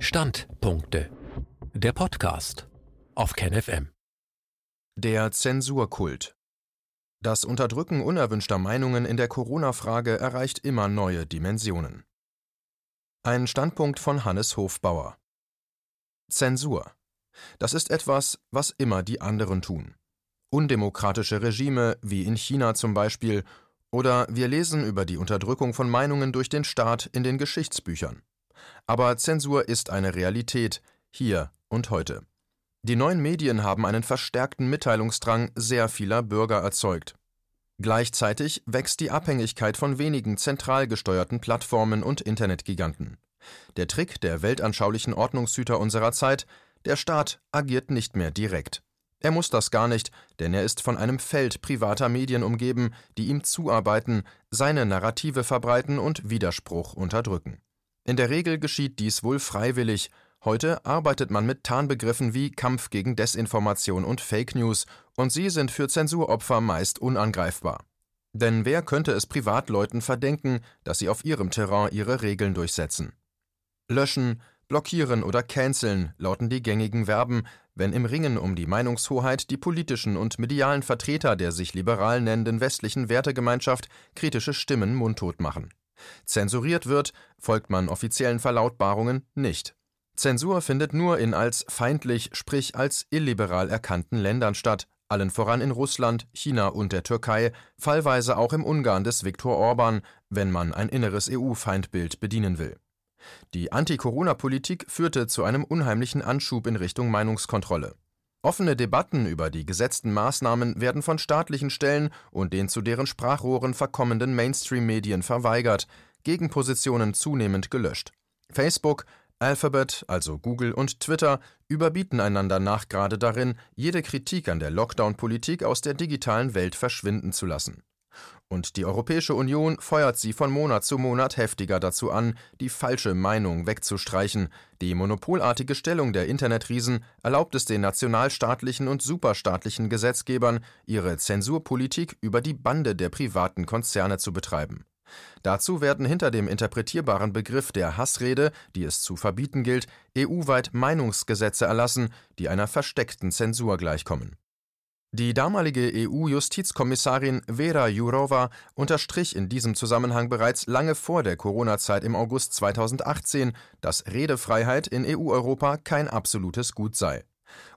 Standpunkte. Der Podcast auf KenFM. Der Zensurkult. Das Unterdrücken unerwünschter Meinungen in der Corona-Frage erreicht immer neue Dimensionen. Ein Standpunkt von Hannes Hofbauer. Zensur. Das ist etwas, was immer die anderen tun. Undemokratische Regime, wie in China zum Beispiel, oder wir lesen über die Unterdrückung von Meinungen durch den Staat in den Geschichtsbüchern. Aber Zensur ist eine Realität, hier und heute. Die neuen Medien haben einen verstärkten Mitteilungsdrang sehr vieler Bürger erzeugt. Gleichzeitig wächst die Abhängigkeit von wenigen zentral gesteuerten Plattformen und Internetgiganten. Der Trick der weltanschaulichen Ordnungshüter unserer Zeit, der Staat agiert nicht mehr direkt. Er muss das gar nicht, denn er ist von einem Feld privater Medien umgeben, die ihm zuarbeiten, seine Narrative verbreiten und Widerspruch unterdrücken. In der Regel geschieht dies wohl freiwillig. Heute arbeitet man mit Tarnbegriffen wie Kampf gegen Desinformation und Fake News, und sie sind für Zensuropfer meist unangreifbar. Denn wer könnte es Privatleuten verdenken, dass sie auf ihrem Terrain ihre Regeln durchsetzen? Löschen, blockieren oder canceln lauten die gängigen Verben, wenn im Ringen um die Meinungshoheit die politischen und medialen Vertreter der sich liberal nennenden westlichen Wertegemeinschaft kritische Stimmen mundtot machen. Zensuriert wird, folgt man offiziellen Verlautbarungen nicht. Zensur findet nur in als feindlich, sprich als illiberal erkannten Ländern statt, allen voran in Russland, China und der Türkei, fallweise auch im Ungarn des Viktor Orban, wenn man ein inneres EU-Feindbild bedienen will. Die Anti-Corona-Politik führte zu einem unheimlichen Anschub in Richtung Meinungskontrolle. Offene Debatten über die gesetzten Maßnahmen werden von staatlichen Stellen und den zu deren Sprachrohren verkommenden Mainstream-Medien verweigert, Gegenpositionen zunehmend gelöscht. Facebook, Alphabet, also Google und Twitter überbieten einander nachgerade darin, jede Kritik an der Lockdown-Politik aus der digitalen Welt verschwinden zu lassen. Und die Europäische Union feuert sie von Monat zu Monat heftiger dazu an, die falsche Meinung wegzustreichen. Die monopolartige Stellung der Internetriesen erlaubt es den nationalstaatlichen und superstaatlichen Gesetzgebern, ihre Zensurpolitik über die Bande der privaten Konzerne zu betreiben. Dazu werden hinter dem interpretierbaren Begriff der Hassrede, die es zu verbieten gilt, EU-weit Meinungsgesetze erlassen, die einer versteckten Zensur gleichkommen. Die damalige EU-Justizkommissarin Vera Jourova unterstrich in diesem Zusammenhang bereits lange vor der Corona-Zeit im August 2018, dass Redefreiheit in EU-Europa kein absolutes Gut sei.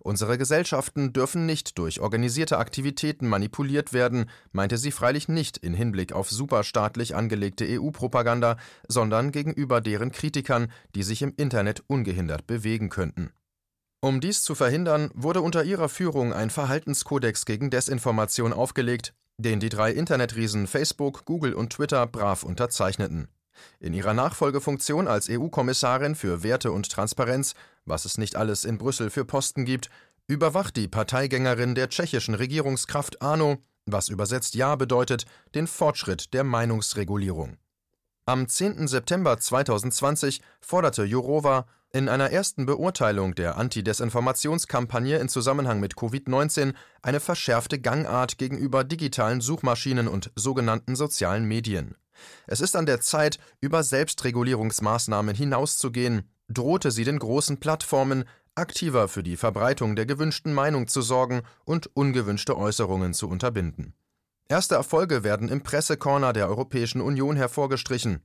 Unsere Gesellschaften dürfen nicht durch organisierte Aktivitäten manipuliert werden, meinte sie freilich nicht in Hinblick auf superstaatlich angelegte EU-Propaganda, sondern gegenüber deren Kritikern, die sich im Internet ungehindert bewegen könnten. Um dies zu verhindern, wurde unter ihrer Führung ein Verhaltenskodex gegen Desinformation aufgelegt, den die drei Internetriesen Facebook, Google und Twitter brav unterzeichneten. In ihrer Nachfolgefunktion als EU-Kommissarin für Werte und Transparenz, was es nicht alles in Brüssel für Posten gibt, überwacht die Parteigängerin der tschechischen Regierungskraft Arno, was übersetzt Ja bedeutet, den Fortschritt der Meinungsregulierung. Am 10. September 2020 forderte Jourova in einer ersten Beurteilung der Antidesinformationskampagne in Zusammenhang mit Covid-19 eine verschärfte Gangart gegenüber digitalen Suchmaschinen und sogenannten sozialen Medien. Es ist an der Zeit, über Selbstregulierungsmaßnahmen hinauszugehen, drohte sie den großen Plattformen, aktiver für die Verbreitung der gewünschten Meinung zu sorgen und ungewünschte Äußerungen zu unterbinden. Erste Erfolge werden im Pressecorner der Europäischen Union hervorgestrichen.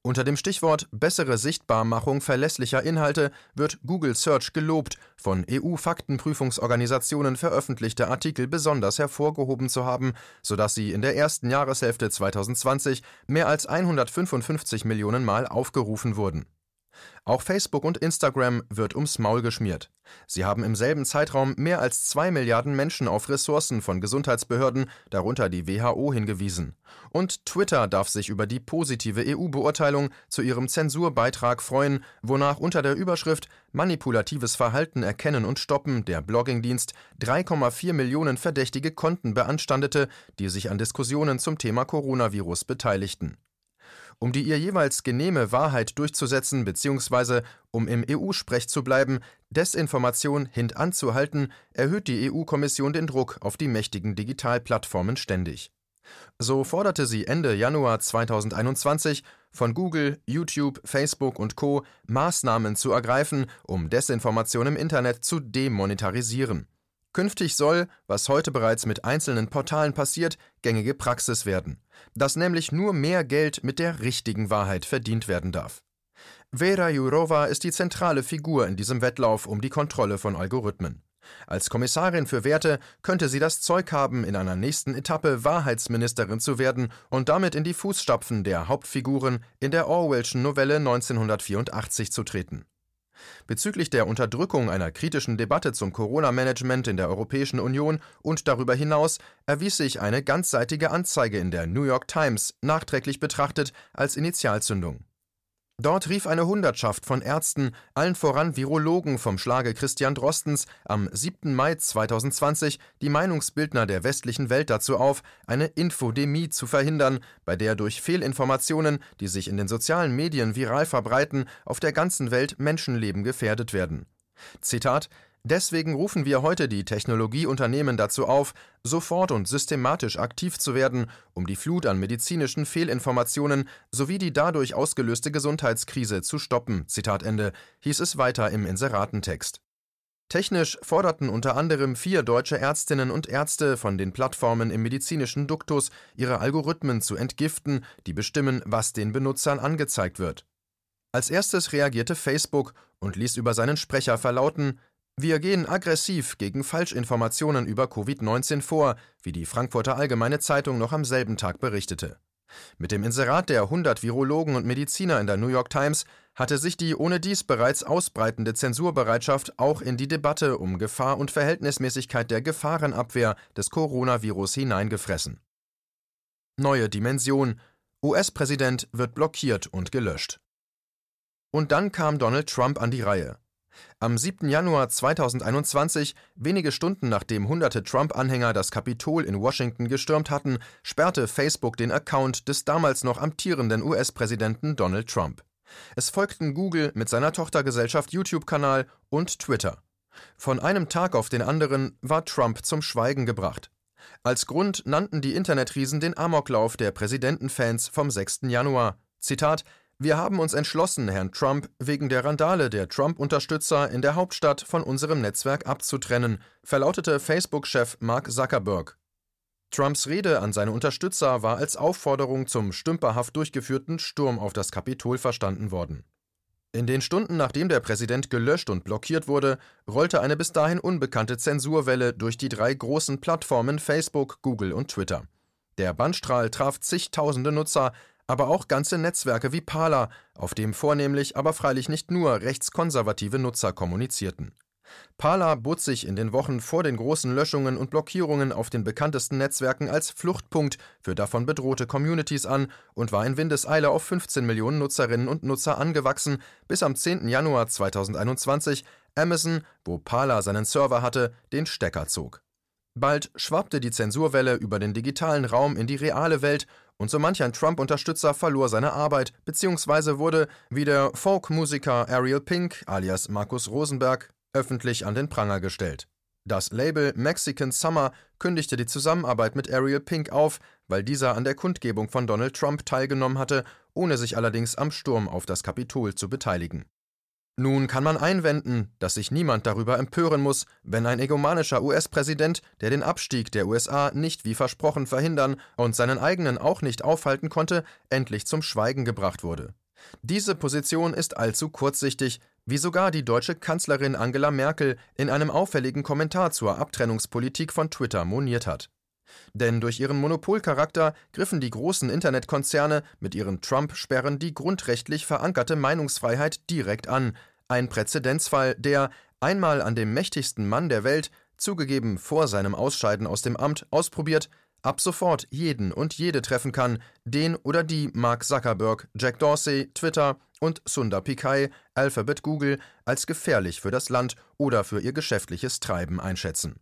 Unter dem Stichwort bessere Sichtbarmachung verlässlicher Inhalte wird Google Search gelobt, von EU-Faktenprüfungsorganisationen veröffentlichte Artikel besonders hervorgehoben zu haben, sodass sie in der ersten Jahreshälfte 2020 mehr als 155 Millionen Mal aufgerufen wurden auch Facebook und Instagram wird ums Maul geschmiert. Sie haben im selben Zeitraum mehr als zwei Milliarden Menschen auf Ressourcen von Gesundheitsbehörden, darunter die WHO, hingewiesen. Und Twitter darf sich über die positive EU-Beurteilung zu ihrem Zensurbeitrag freuen, wonach unter der Überschrift Manipulatives Verhalten erkennen und stoppen der Bloggingdienst 3,4 Millionen verdächtige Konten beanstandete, die sich an Diskussionen zum Thema Coronavirus beteiligten. Um die ihr jeweils genehme Wahrheit durchzusetzen bzw. um im EU-Sprech zu bleiben, Desinformation hintanzuhalten, erhöht die EU-Kommission den Druck auf die mächtigen Digitalplattformen ständig. So forderte sie Ende Januar 2021 von Google, YouTube, Facebook und Co. Maßnahmen zu ergreifen, um Desinformation im Internet zu demonetarisieren. Künftig soll, was heute bereits mit einzelnen Portalen passiert, gängige Praxis werden, dass nämlich nur mehr Geld mit der richtigen Wahrheit verdient werden darf. Vera Jourova ist die zentrale Figur in diesem Wettlauf um die Kontrolle von Algorithmen. Als Kommissarin für Werte könnte sie das Zeug haben, in einer nächsten Etappe Wahrheitsministerin zu werden und damit in die Fußstapfen der Hauptfiguren in der Orwellschen Novelle 1984 zu treten. Bezüglich der Unterdrückung einer kritischen Debatte zum Corona-Management in der Europäischen Union und darüber hinaus erwies sich eine ganzseitige Anzeige in der New York Times nachträglich betrachtet als Initialzündung. Dort rief eine Hundertschaft von Ärzten, allen voran Virologen vom Schlage Christian Drostens, am 7. Mai 2020 die Meinungsbildner der westlichen Welt dazu auf, eine Infodemie zu verhindern, bei der durch Fehlinformationen, die sich in den sozialen Medien viral verbreiten, auf der ganzen Welt Menschenleben gefährdet werden. Zitat Deswegen rufen wir heute die Technologieunternehmen dazu auf, sofort und systematisch aktiv zu werden, um die Flut an medizinischen Fehlinformationen sowie die dadurch ausgelöste Gesundheitskrise zu stoppen. Zitat Ende, hieß es weiter im Inseratentext. Technisch forderten unter anderem vier deutsche Ärztinnen und Ärzte von den Plattformen im medizinischen Duktus, ihre Algorithmen zu entgiften, die bestimmen, was den Benutzern angezeigt wird. Als erstes reagierte Facebook und ließ über seinen Sprecher verlauten, wir gehen aggressiv gegen Falschinformationen über Covid-19 vor, wie die Frankfurter Allgemeine Zeitung noch am selben Tag berichtete. Mit dem Inserat der 100 Virologen und Mediziner in der New York Times hatte sich die ohne dies bereits ausbreitende Zensurbereitschaft auch in die Debatte um Gefahr und Verhältnismäßigkeit der Gefahrenabwehr des Coronavirus hineingefressen. Neue Dimension. US-Präsident wird blockiert und gelöscht. Und dann kam Donald Trump an die Reihe. Am 7. Januar 2021, wenige Stunden nachdem hunderte Trump-Anhänger das Kapitol in Washington gestürmt hatten, sperrte Facebook den Account des damals noch amtierenden US-Präsidenten Donald Trump. Es folgten Google mit seiner Tochtergesellschaft YouTube-Kanal und Twitter. Von einem Tag auf den anderen war Trump zum Schweigen gebracht. Als Grund nannten die Internetriesen den Amoklauf der Präsidentenfans vom 6. Januar. Zitat wir haben uns entschlossen, Herrn Trump wegen der Randale der Trump-Unterstützer in der Hauptstadt von unserem Netzwerk abzutrennen, verlautete Facebook-Chef Mark Zuckerberg. Trumps Rede an seine Unterstützer war als Aufforderung zum stümperhaft durchgeführten Sturm auf das Kapitol verstanden worden. In den Stunden nachdem der Präsident gelöscht und blockiert wurde, rollte eine bis dahin unbekannte Zensurwelle durch die drei großen Plattformen Facebook, Google und Twitter. Der Bandstrahl traf zigtausende Nutzer, aber auch ganze Netzwerke wie Parler, auf dem vornehmlich, aber freilich nicht nur rechtskonservative Nutzer kommunizierten. Parler bot sich in den Wochen vor den großen Löschungen und Blockierungen auf den bekanntesten Netzwerken als Fluchtpunkt für davon bedrohte Communities an und war in Windeseile auf 15 Millionen Nutzerinnen und Nutzer angewachsen, bis am 10. Januar 2021 Amazon, wo Parler seinen Server hatte, den Stecker zog. Bald schwappte die Zensurwelle über den digitalen Raum in die reale Welt und so manch ein Trump-Unterstützer verlor seine Arbeit bzw. wurde, wie der Folk-Musiker Ariel Pink alias Markus Rosenberg, öffentlich an den Pranger gestellt. Das Label Mexican Summer kündigte die Zusammenarbeit mit Ariel Pink auf, weil dieser an der Kundgebung von Donald Trump teilgenommen hatte, ohne sich allerdings am Sturm auf das Kapitol zu beteiligen. Nun kann man einwenden, dass sich niemand darüber empören muss, wenn ein egomanischer US-Präsident, der den Abstieg der USA nicht wie versprochen verhindern und seinen eigenen auch nicht aufhalten konnte, endlich zum Schweigen gebracht wurde. Diese Position ist allzu kurzsichtig, wie sogar die deutsche Kanzlerin Angela Merkel in einem auffälligen Kommentar zur Abtrennungspolitik von Twitter moniert hat. Denn durch ihren Monopolcharakter griffen die großen Internetkonzerne mit ihren Trump-Sperren die grundrechtlich verankerte Meinungsfreiheit direkt an, ein Präzedenzfall, der, einmal an dem mächtigsten Mann der Welt, zugegeben vor seinem Ausscheiden aus dem Amt, ausprobiert, ab sofort jeden und jede treffen kann, den oder die Mark Zuckerberg, Jack Dorsey, Twitter und Sundar Pichai, Alphabet Google, als gefährlich für das Land oder für ihr geschäftliches Treiben einschätzen.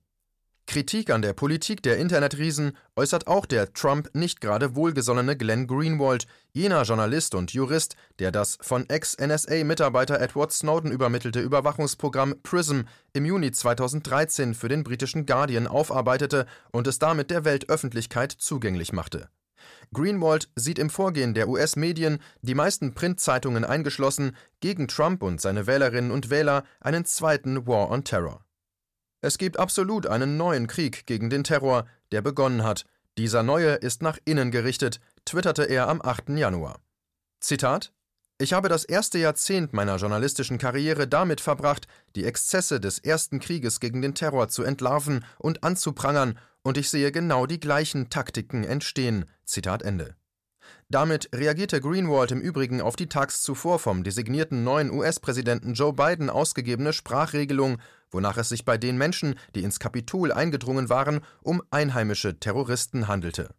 Kritik an der Politik der Internetriesen äußert auch der Trump nicht gerade wohlgesonnene Glenn Greenwald, jener Journalist und Jurist, der das von Ex-NSA-Mitarbeiter Edward Snowden übermittelte Überwachungsprogramm PRISM im Juni 2013 für den britischen Guardian aufarbeitete und es damit der Weltöffentlichkeit zugänglich machte. Greenwald sieht im Vorgehen der US-Medien, die meisten Printzeitungen eingeschlossen, gegen Trump und seine Wählerinnen und Wähler einen zweiten War on Terror. Es gibt absolut einen neuen Krieg gegen den Terror, der begonnen hat. Dieser neue ist nach innen gerichtet, twitterte er am 8. Januar. Zitat ich habe das erste Jahrzehnt meiner journalistischen Karriere damit verbracht, die Exzesse des ersten Krieges gegen den Terror zu entlarven und anzuprangern, und ich sehe genau die gleichen Taktiken entstehen. Zitat Ende. Damit reagierte Greenwald im Übrigen auf die tags zuvor vom designierten neuen US-Präsidenten Joe Biden ausgegebene Sprachregelung, wonach es sich bei den Menschen, die ins Kapitol eingedrungen waren, um einheimische Terroristen handelte.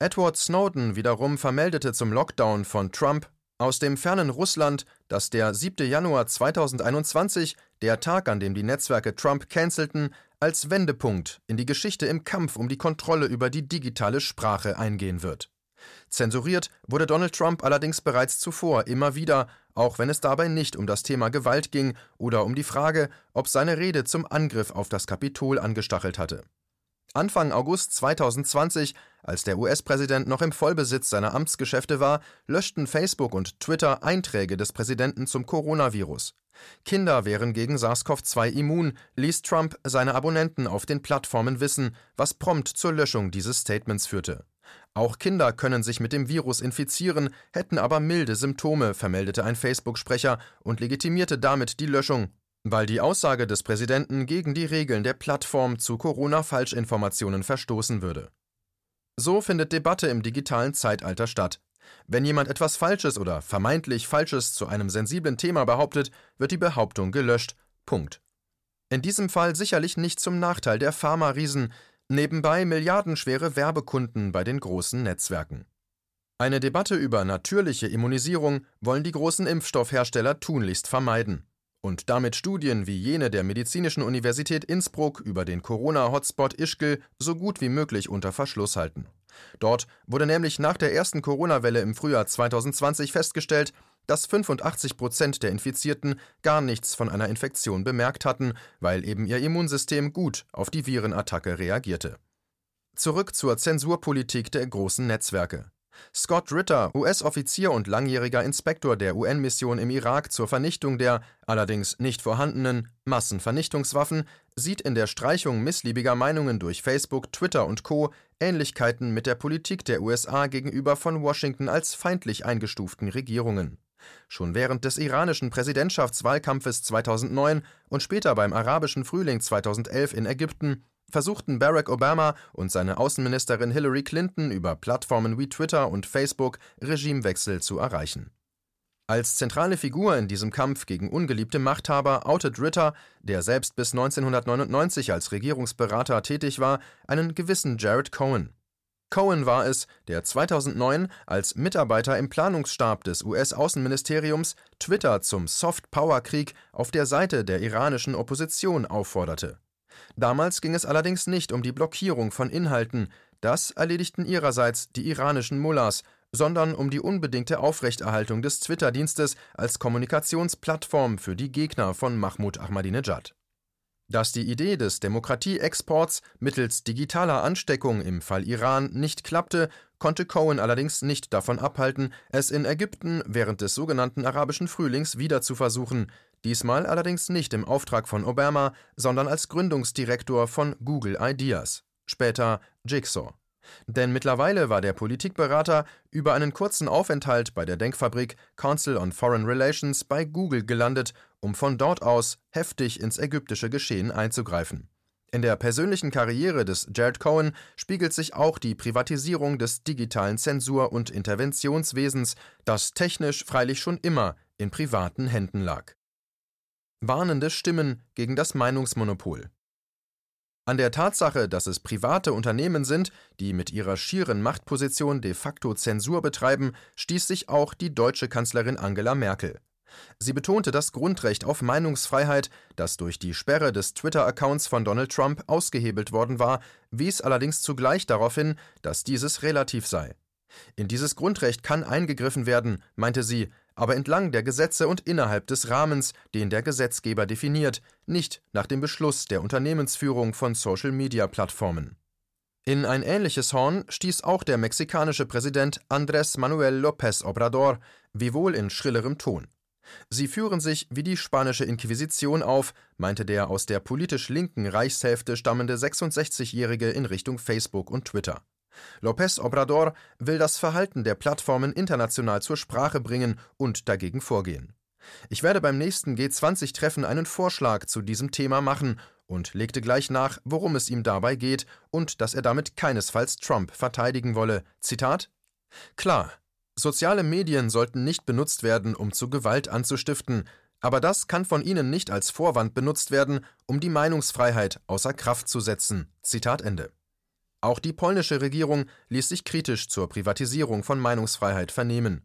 Edward Snowden wiederum vermeldete zum Lockdown von Trump aus dem fernen Russland, dass der 7. Januar 2021, der Tag, an dem die Netzwerke Trump cancelten, als Wendepunkt in die Geschichte im Kampf um die Kontrolle über die digitale Sprache eingehen wird. Zensuriert wurde Donald Trump allerdings bereits zuvor immer wieder, auch wenn es dabei nicht um das Thema Gewalt ging oder um die Frage, ob seine Rede zum Angriff auf das Kapitol angestachelt hatte. Anfang August 2020, als der US-Präsident noch im Vollbesitz seiner Amtsgeschäfte war, löschten Facebook und Twitter Einträge des Präsidenten zum Coronavirus. Kinder wären gegen SARS-CoV-2 immun, ließ Trump seine Abonnenten auf den Plattformen wissen, was prompt zur Löschung dieses Statements führte. Auch Kinder können sich mit dem Virus infizieren, hätten aber milde Symptome, vermeldete ein Facebook-Sprecher und legitimierte damit die Löschung weil die Aussage des Präsidenten gegen die Regeln der Plattform zu Corona-Falschinformationen verstoßen würde. So findet Debatte im digitalen Zeitalter statt. Wenn jemand etwas Falsches oder vermeintlich Falsches zu einem sensiblen Thema behauptet, wird die Behauptung gelöscht. Punkt. In diesem Fall sicherlich nicht zum Nachteil der Pharma-Riesen, nebenbei milliardenschwere Werbekunden bei den großen Netzwerken. Eine Debatte über natürliche Immunisierung wollen die großen Impfstoffhersteller tunlichst vermeiden und damit Studien wie jene der Medizinischen Universität Innsbruck über den Corona-Hotspot Ischgl so gut wie möglich unter Verschluss halten. Dort wurde nämlich nach der ersten Corona-Welle im Frühjahr 2020 festgestellt, dass 85 Prozent der Infizierten gar nichts von einer Infektion bemerkt hatten, weil eben ihr Immunsystem gut auf die Virenattacke reagierte. Zurück zur Zensurpolitik der großen Netzwerke. Scott Ritter, US-Offizier und langjähriger Inspektor der UN-Mission im Irak zur Vernichtung der, allerdings nicht vorhandenen, Massenvernichtungswaffen, sieht in der Streichung missliebiger Meinungen durch Facebook, Twitter und Co. Ähnlichkeiten mit der Politik der USA gegenüber von Washington als feindlich eingestuften Regierungen. Schon während des iranischen Präsidentschaftswahlkampfes 2009 und später beim arabischen Frühling 2011 in Ägypten versuchten Barack Obama und seine Außenministerin Hillary Clinton über Plattformen wie Twitter und Facebook Regimewechsel zu erreichen. Als zentrale Figur in diesem Kampf gegen ungeliebte Machthaber outet Ritter, der selbst bis 1999 als Regierungsberater tätig war, einen gewissen Jared Cohen. Cohen war es, der 2009 als Mitarbeiter im Planungsstab des US-Außenministeriums Twitter zum Soft-Power-Krieg auf der Seite der iranischen Opposition aufforderte. Damals ging es allerdings nicht um die Blockierung von Inhalten, das erledigten ihrerseits die iranischen Mullahs, sondern um die unbedingte Aufrechterhaltung des Twitter-Dienstes als Kommunikationsplattform für die Gegner von Mahmoud Ahmadinejad. Dass die Idee des Demokratieexports mittels digitaler Ansteckung im Fall Iran nicht klappte, konnte Cohen allerdings nicht davon abhalten, es in Ägypten während des sogenannten arabischen Frühlings wieder zu versuchen, diesmal allerdings nicht im Auftrag von Obama, sondern als Gründungsdirektor von Google Ideas, später Jigsaw. Denn mittlerweile war der Politikberater über einen kurzen Aufenthalt bei der Denkfabrik Council on Foreign Relations bei Google gelandet, um von dort aus heftig ins ägyptische Geschehen einzugreifen. In der persönlichen Karriere des Jared Cohen spiegelt sich auch die Privatisierung des digitalen Zensur- und Interventionswesens, das technisch freilich schon immer in privaten Händen lag. Warnende Stimmen gegen das Meinungsmonopol. An der Tatsache, dass es private Unternehmen sind, die mit ihrer schieren Machtposition de facto Zensur betreiben, stieß sich auch die deutsche Kanzlerin Angela Merkel. Sie betonte das Grundrecht auf Meinungsfreiheit, das durch die Sperre des Twitter-Accounts von Donald Trump ausgehebelt worden war, wies allerdings zugleich darauf hin, dass dieses relativ sei. In dieses Grundrecht kann eingegriffen werden, meinte sie, aber entlang der Gesetze und innerhalb des Rahmens, den der Gesetzgeber definiert, nicht nach dem Beschluss der Unternehmensführung von Social-Media-Plattformen. In ein ähnliches Horn stieß auch der mexikanische Präsident Andrés Manuel López Obrador, wiewohl in schrillerem Ton. Sie führen sich wie die spanische Inquisition auf, meinte der aus der politisch linken Reichshälfte stammende 66-Jährige in Richtung Facebook und Twitter. López Obrador will das Verhalten der Plattformen international zur Sprache bringen und dagegen vorgehen. Ich werde beim nächsten G20-Treffen einen Vorschlag zu diesem Thema machen und legte gleich nach, worum es ihm dabei geht und dass er damit keinesfalls Trump verteidigen wolle. Zitat: Klar, soziale Medien sollten nicht benutzt werden, um zu Gewalt anzustiften, aber das kann von ihnen nicht als Vorwand benutzt werden, um die Meinungsfreiheit außer Kraft zu setzen. Zitat Ende. Auch die polnische Regierung ließ sich kritisch zur Privatisierung von Meinungsfreiheit vernehmen.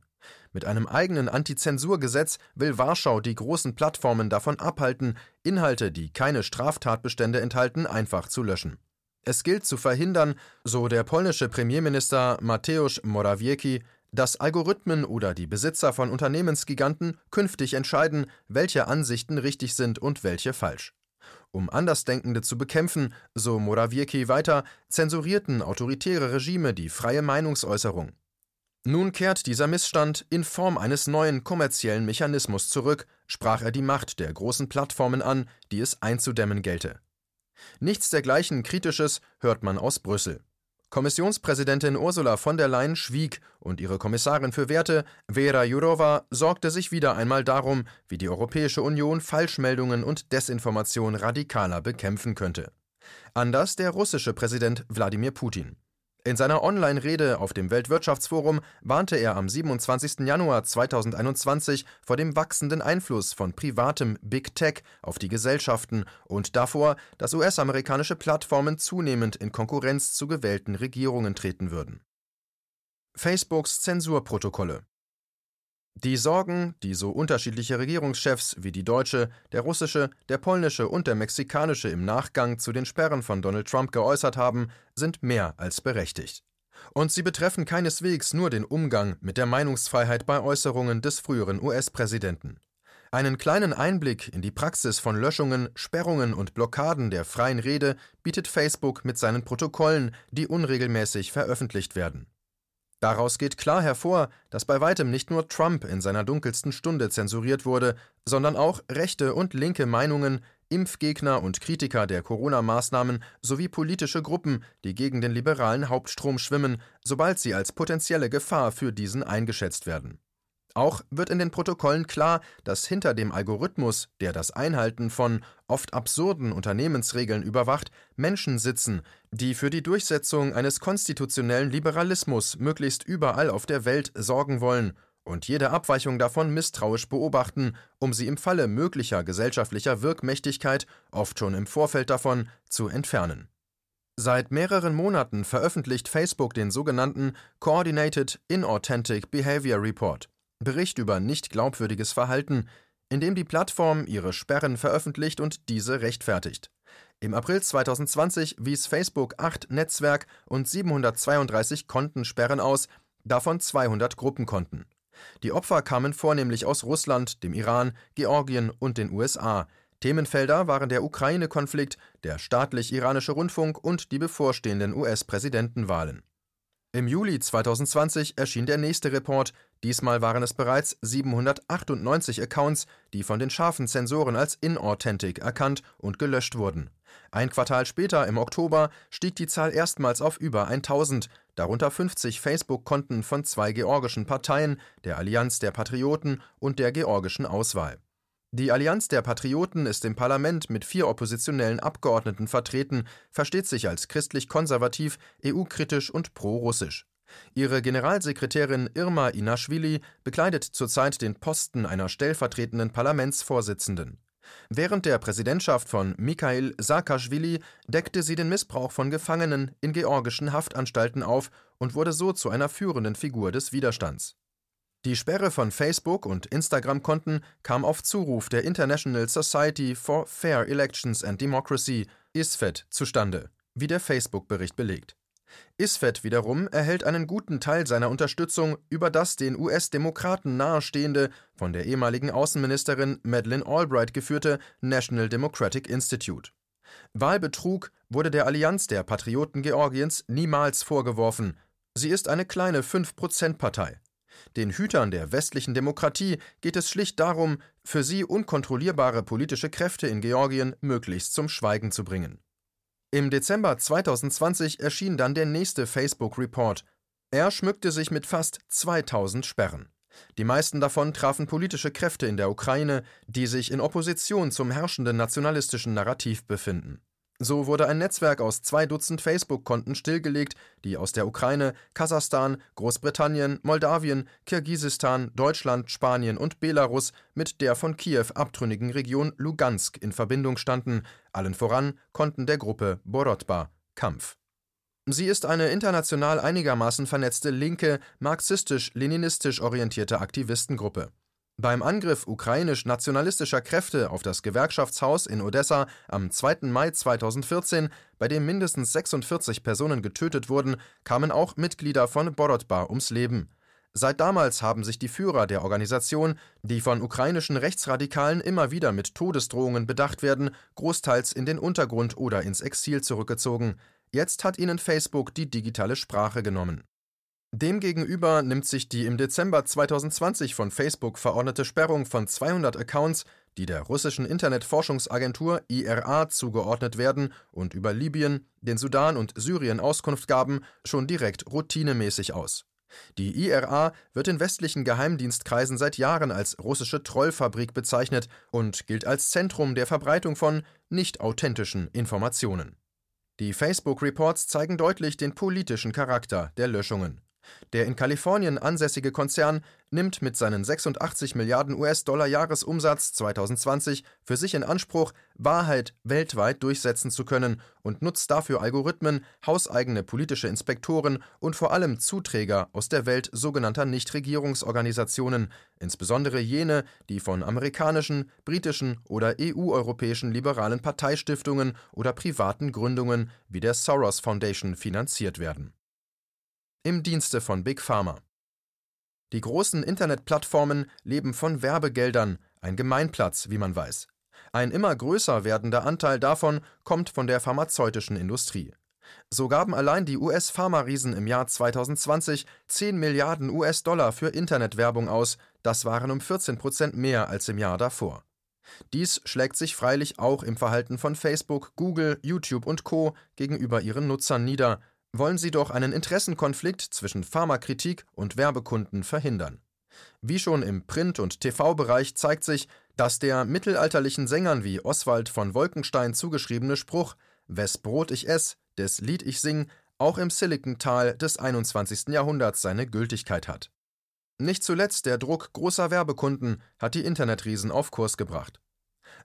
Mit einem eigenen Antizensurgesetz will Warschau die großen Plattformen davon abhalten, Inhalte, die keine Straftatbestände enthalten, einfach zu löschen. Es gilt zu verhindern, so der polnische Premierminister Mateusz Morawiecki, dass Algorithmen oder die Besitzer von Unternehmensgiganten künftig entscheiden, welche Ansichten richtig sind und welche falsch. Um Andersdenkende zu bekämpfen, so Morawiecki weiter, zensurierten autoritäre Regime die freie Meinungsäußerung. Nun kehrt dieser Missstand in Form eines neuen kommerziellen Mechanismus zurück, sprach er die Macht der großen Plattformen an, die es einzudämmen gelte. Nichts dergleichen Kritisches hört man aus Brüssel. Kommissionspräsidentin Ursula von der Leyen schwieg und ihre Kommissarin für Werte, Vera Jourova, sorgte sich wieder einmal darum, wie die Europäische Union Falschmeldungen und Desinformation radikaler bekämpfen könnte. Anders der russische Präsident Wladimir Putin. In seiner Online-Rede auf dem Weltwirtschaftsforum warnte er am 27. Januar 2021 vor dem wachsenden Einfluss von privatem Big Tech auf die Gesellschaften und davor, dass US-amerikanische Plattformen zunehmend in Konkurrenz zu gewählten Regierungen treten würden. Facebooks Zensurprotokolle die Sorgen, die so unterschiedliche Regierungschefs wie die deutsche, der russische, der polnische und der mexikanische im Nachgang zu den Sperren von Donald Trump geäußert haben, sind mehr als berechtigt. Und sie betreffen keineswegs nur den Umgang mit der Meinungsfreiheit bei Äußerungen des früheren US-Präsidenten. Einen kleinen Einblick in die Praxis von Löschungen, Sperrungen und Blockaden der freien Rede bietet Facebook mit seinen Protokollen, die unregelmäßig veröffentlicht werden. Daraus geht klar hervor, dass bei weitem nicht nur Trump in seiner dunkelsten Stunde zensuriert wurde, sondern auch rechte und linke Meinungen, Impfgegner und Kritiker der Corona-Maßnahmen sowie politische Gruppen, die gegen den liberalen Hauptstrom schwimmen, sobald sie als potenzielle Gefahr für diesen eingeschätzt werden. Auch wird in den Protokollen klar, dass hinter dem Algorithmus, der das Einhalten von oft absurden Unternehmensregeln überwacht, Menschen sitzen, die für die Durchsetzung eines konstitutionellen Liberalismus möglichst überall auf der Welt sorgen wollen und jede Abweichung davon misstrauisch beobachten, um sie im Falle möglicher gesellschaftlicher Wirkmächtigkeit, oft schon im Vorfeld davon, zu entfernen. Seit mehreren Monaten veröffentlicht Facebook den sogenannten Coordinated Inauthentic Behavior Report. Bericht über nicht glaubwürdiges Verhalten, in dem die Plattform ihre Sperren veröffentlicht und diese rechtfertigt. Im April 2020 wies Facebook acht Netzwerk- und 732 Kontensperren aus, davon 200 Gruppenkonten. Die Opfer kamen vornehmlich aus Russland, dem Iran, Georgien und den USA. Themenfelder waren der Ukraine-Konflikt, der staatlich-iranische Rundfunk und die bevorstehenden US-Präsidentenwahlen. Im Juli 2020 erschien der nächste Report, diesmal waren es bereits 798 Accounts, die von den scharfen Zensoren als inauthentic erkannt und gelöscht wurden. Ein Quartal später, im Oktober, stieg die Zahl erstmals auf über 1000, darunter 50 Facebook-Konten von zwei georgischen Parteien, der Allianz der Patrioten und der georgischen Auswahl. Die Allianz der Patrioten ist im Parlament mit vier oppositionellen Abgeordneten vertreten, versteht sich als christlich-konservativ, EU-kritisch und pro-russisch. Ihre Generalsekretärin Irma Inaschwili bekleidet zurzeit den Posten einer stellvertretenden Parlamentsvorsitzenden. Während der Präsidentschaft von Mikhail Saakaschwili deckte sie den Missbrauch von Gefangenen in georgischen Haftanstalten auf und wurde so zu einer führenden Figur des Widerstands. Die Sperre von Facebook- und Instagram-Konten kam auf Zuruf der International Society for Fair Elections and Democracy, ISFED, zustande, wie der Facebook-Bericht belegt. ISFED wiederum erhält einen guten Teil seiner Unterstützung über das den US-Demokraten nahestehende, von der ehemaligen Außenministerin Madeleine Albright geführte National Democratic Institute. Wahlbetrug wurde der Allianz der Patrioten Georgiens niemals vorgeworfen. Sie ist eine kleine 5-Prozent-Partei. Den Hütern der westlichen Demokratie geht es schlicht darum, für sie unkontrollierbare politische Kräfte in Georgien möglichst zum Schweigen zu bringen. Im Dezember 2020 erschien dann der nächste Facebook-Report. Er schmückte sich mit fast 2000 Sperren. Die meisten davon trafen politische Kräfte in der Ukraine, die sich in Opposition zum herrschenden nationalistischen Narrativ befinden. So wurde ein Netzwerk aus zwei Dutzend Facebook-Konten stillgelegt, die aus der Ukraine, Kasachstan, Großbritannien, Moldawien, Kirgisistan, Deutschland, Spanien und Belarus mit der von Kiew abtrünnigen Region Lugansk in Verbindung standen, allen voran Konten der Gruppe Borodba Kampf. Sie ist eine international einigermaßen vernetzte linke, marxistisch-leninistisch orientierte Aktivistengruppe. Beim Angriff ukrainisch-nationalistischer Kräfte auf das Gewerkschaftshaus in Odessa am 2. Mai 2014, bei dem mindestens 46 Personen getötet wurden, kamen auch Mitglieder von Borodba ums Leben. Seit damals haben sich die Führer der Organisation, die von ukrainischen Rechtsradikalen immer wieder mit Todesdrohungen bedacht werden, großteils in den Untergrund oder ins Exil zurückgezogen. Jetzt hat ihnen Facebook die digitale Sprache genommen. Demgegenüber nimmt sich die im Dezember 2020 von Facebook verordnete Sperrung von 200 Accounts, die der russischen Internetforschungsagentur IRA zugeordnet werden und über Libyen, den Sudan und Syrien Auskunft gaben, schon direkt routinemäßig aus. Die IRA wird in westlichen Geheimdienstkreisen seit Jahren als russische Trollfabrik bezeichnet und gilt als Zentrum der Verbreitung von nicht authentischen Informationen. Die Facebook-Reports zeigen deutlich den politischen Charakter der Löschungen. Der in Kalifornien ansässige Konzern nimmt mit seinen 86 Milliarden US-Dollar Jahresumsatz 2020 für sich in Anspruch, Wahrheit weltweit durchsetzen zu können und nutzt dafür Algorithmen, hauseigene politische Inspektoren und vor allem Zuträger aus der Welt sogenannter Nichtregierungsorganisationen, insbesondere jene, die von amerikanischen, britischen oder EU-europäischen liberalen Parteistiftungen oder privaten Gründungen wie der Soros Foundation finanziert werden im Dienste von Big Pharma. Die großen Internetplattformen leben von Werbegeldern, ein Gemeinplatz, wie man weiß. Ein immer größer werdender Anteil davon kommt von der pharmazeutischen Industrie. So gaben allein die US-Pharma-Riesen im Jahr 2020 10 Milliarden US-Dollar für Internetwerbung aus, das waren um 14 Prozent mehr als im Jahr davor. Dies schlägt sich freilich auch im Verhalten von Facebook, Google, YouTube und Co. gegenüber ihren Nutzern nieder, wollen sie doch einen Interessenkonflikt zwischen Pharmakritik und Werbekunden verhindern. Wie schon im Print- und TV-Bereich zeigt sich, dass der mittelalterlichen Sängern wie Oswald von Wolkenstein zugeschriebene Spruch Wes Brot ich ess, des Lied ich sing, auch im Silicon-Tal des 21. Jahrhunderts seine Gültigkeit hat. Nicht zuletzt der Druck großer Werbekunden hat die Internetriesen auf Kurs gebracht.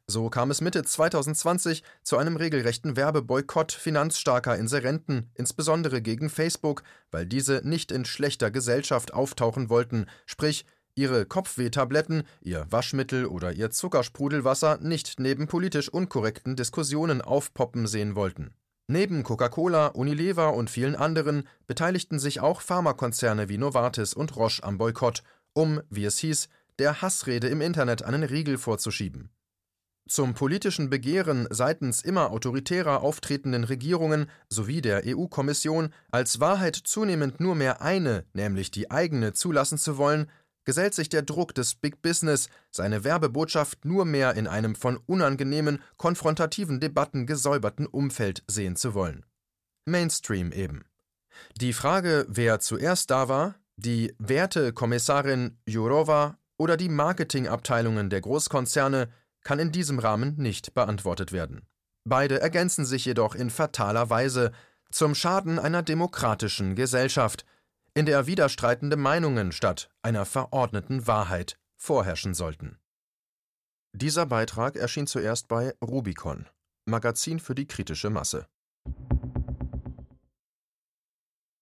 So kam es Mitte 2020 zu einem regelrechten Werbeboykott finanzstarker Inserenten, insbesondere gegen Facebook, weil diese nicht in schlechter Gesellschaft auftauchen wollten, sprich ihre Kopfwehtabletten, ihr Waschmittel oder ihr Zuckersprudelwasser nicht neben politisch unkorrekten Diskussionen aufpoppen sehen wollten. Neben Coca-Cola, Unilever und vielen anderen beteiligten sich auch Pharmakonzerne wie Novartis und Roche am Boykott, um, wie es hieß, der Hassrede im Internet einen Riegel vorzuschieben. Zum politischen Begehren seitens immer autoritärer auftretenden Regierungen sowie der EU-Kommission, als Wahrheit zunehmend nur mehr eine, nämlich die eigene, zulassen zu wollen, gesellt sich der Druck des Big Business, seine Werbebotschaft nur mehr in einem von unangenehmen, konfrontativen Debatten gesäuberten Umfeld sehen zu wollen. Mainstream eben. Die Frage, wer zuerst da war, die Wertekommissarin Jourova oder die Marketingabteilungen der Großkonzerne, kann in diesem Rahmen nicht beantwortet werden. Beide ergänzen sich jedoch in fataler Weise zum Schaden einer demokratischen Gesellschaft, in der widerstreitende Meinungen statt einer verordneten Wahrheit vorherrschen sollten. Dieser Beitrag erschien zuerst bei Rubicon, Magazin für die kritische Masse